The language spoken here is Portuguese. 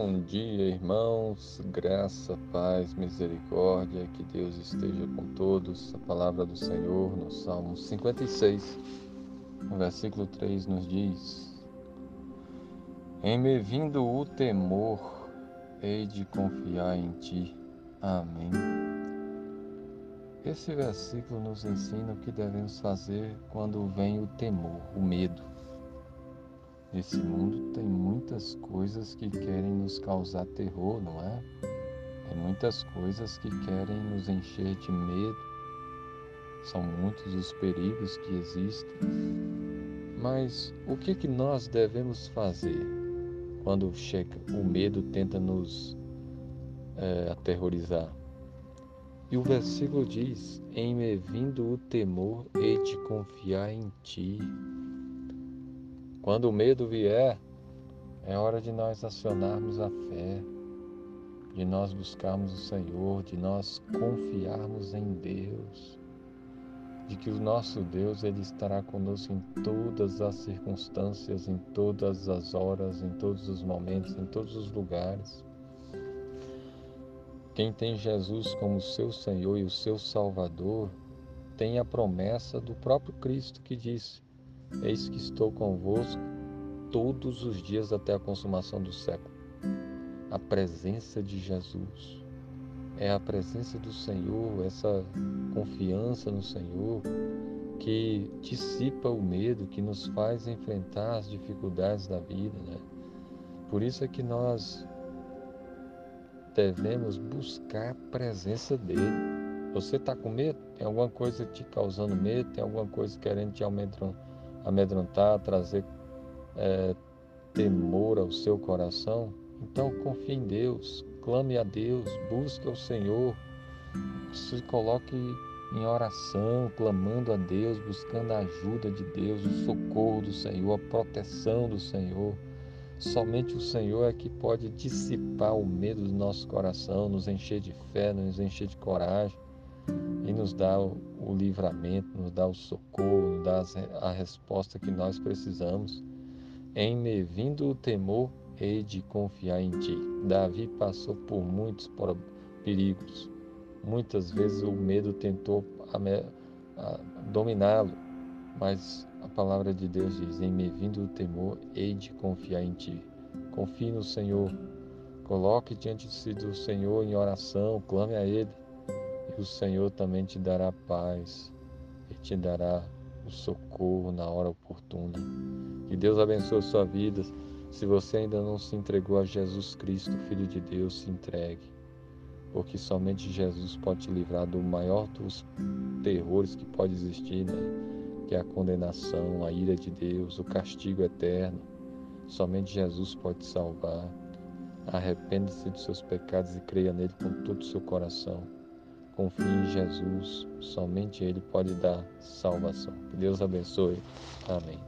Bom dia, irmãos. Graça, paz, misericórdia. Que Deus esteja com todos. A palavra do Senhor no Salmo 56, no versículo 3 nos diz: Em me vindo o temor, hei de confiar em ti. Amém. Esse versículo nos ensina o que devemos fazer quando vem o temor, o medo. Nesse mundo tem muitas coisas que querem nos causar terror, não é? Tem muitas coisas que querem nos encher de medo. São muitos os perigos que existem. Mas o que que nós devemos fazer quando chega o medo tenta nos é, aterrorizar? E o versículo diz: Em me vindo o temor, hei de confiar em ti. Quando o medo vier, é hora de nós acionarmos a fé, de nós buscarmos o Senhor, de nós confiarmos em Deus, de que o nosso Deus ele estará conosco em todas as circunstâncias, em todas as horas, em todos os momentos, em todos os lugares. Quem tem Jesus como seu Senhor e o seu Salvador, tem a promessa do próprio Cristo que disse: Eis que estou convosco todos os dias até a consumação do século. A presença de Jesus é a presença do Senhor, essa confiança no Senhor que dissipa o medo, que nos faz enfrentar as dificuldades da vida. Né? Por isso é que nós devemos buscar a presença dele. Você está com medo? Tem alguma coisa te causando medo? Tem alguma coisa querendo te aumentar? Amedrontar, trazer é, temor ao seu coração, então confie em Deus, clame a Deus, busque ao Senhor, se coloque em oração, clamando a Deus, buscando a ajuda de Deus, o socorro do Senhor, a proteção do Senhor. Somente o Senhor é que pode dissipar o medo do nosso coração, nos encher de fé, nos encher de coragem e nos dá o, o livramento, nos dá o socorro, nos dá a resposta que nós precisamos. Em me vindo o temor, hei de confiar em ti. Davi passou por muitos perigos. Muitas vezes o medo tentou dominá-lo, mas a palavra de Deus diz: Em me vindo o temor, hei de confiar em ti. Confie no Senhor. Coloque diante de si do Senhor em oração, clame a Ele o Senhor também te dará paz e te dará o socorro na hora oportuna. Que Deus abençoe a sua vida. Se você ainda não se entregou a Jesus Cristo, Filho de Deus, se entregue. Porque somente Jesus pode te livrar do maior dos terrores que pode existir, né? que é a condenação, a ira de Deus, o castigo eterno. Somente Jesus pode te salvar. Arrependa-se dos seus pecados e creia nele com todo o seu coração. Confie em Jesus, somente Ele pode dar salvação. Que Deus abençoe. Amém.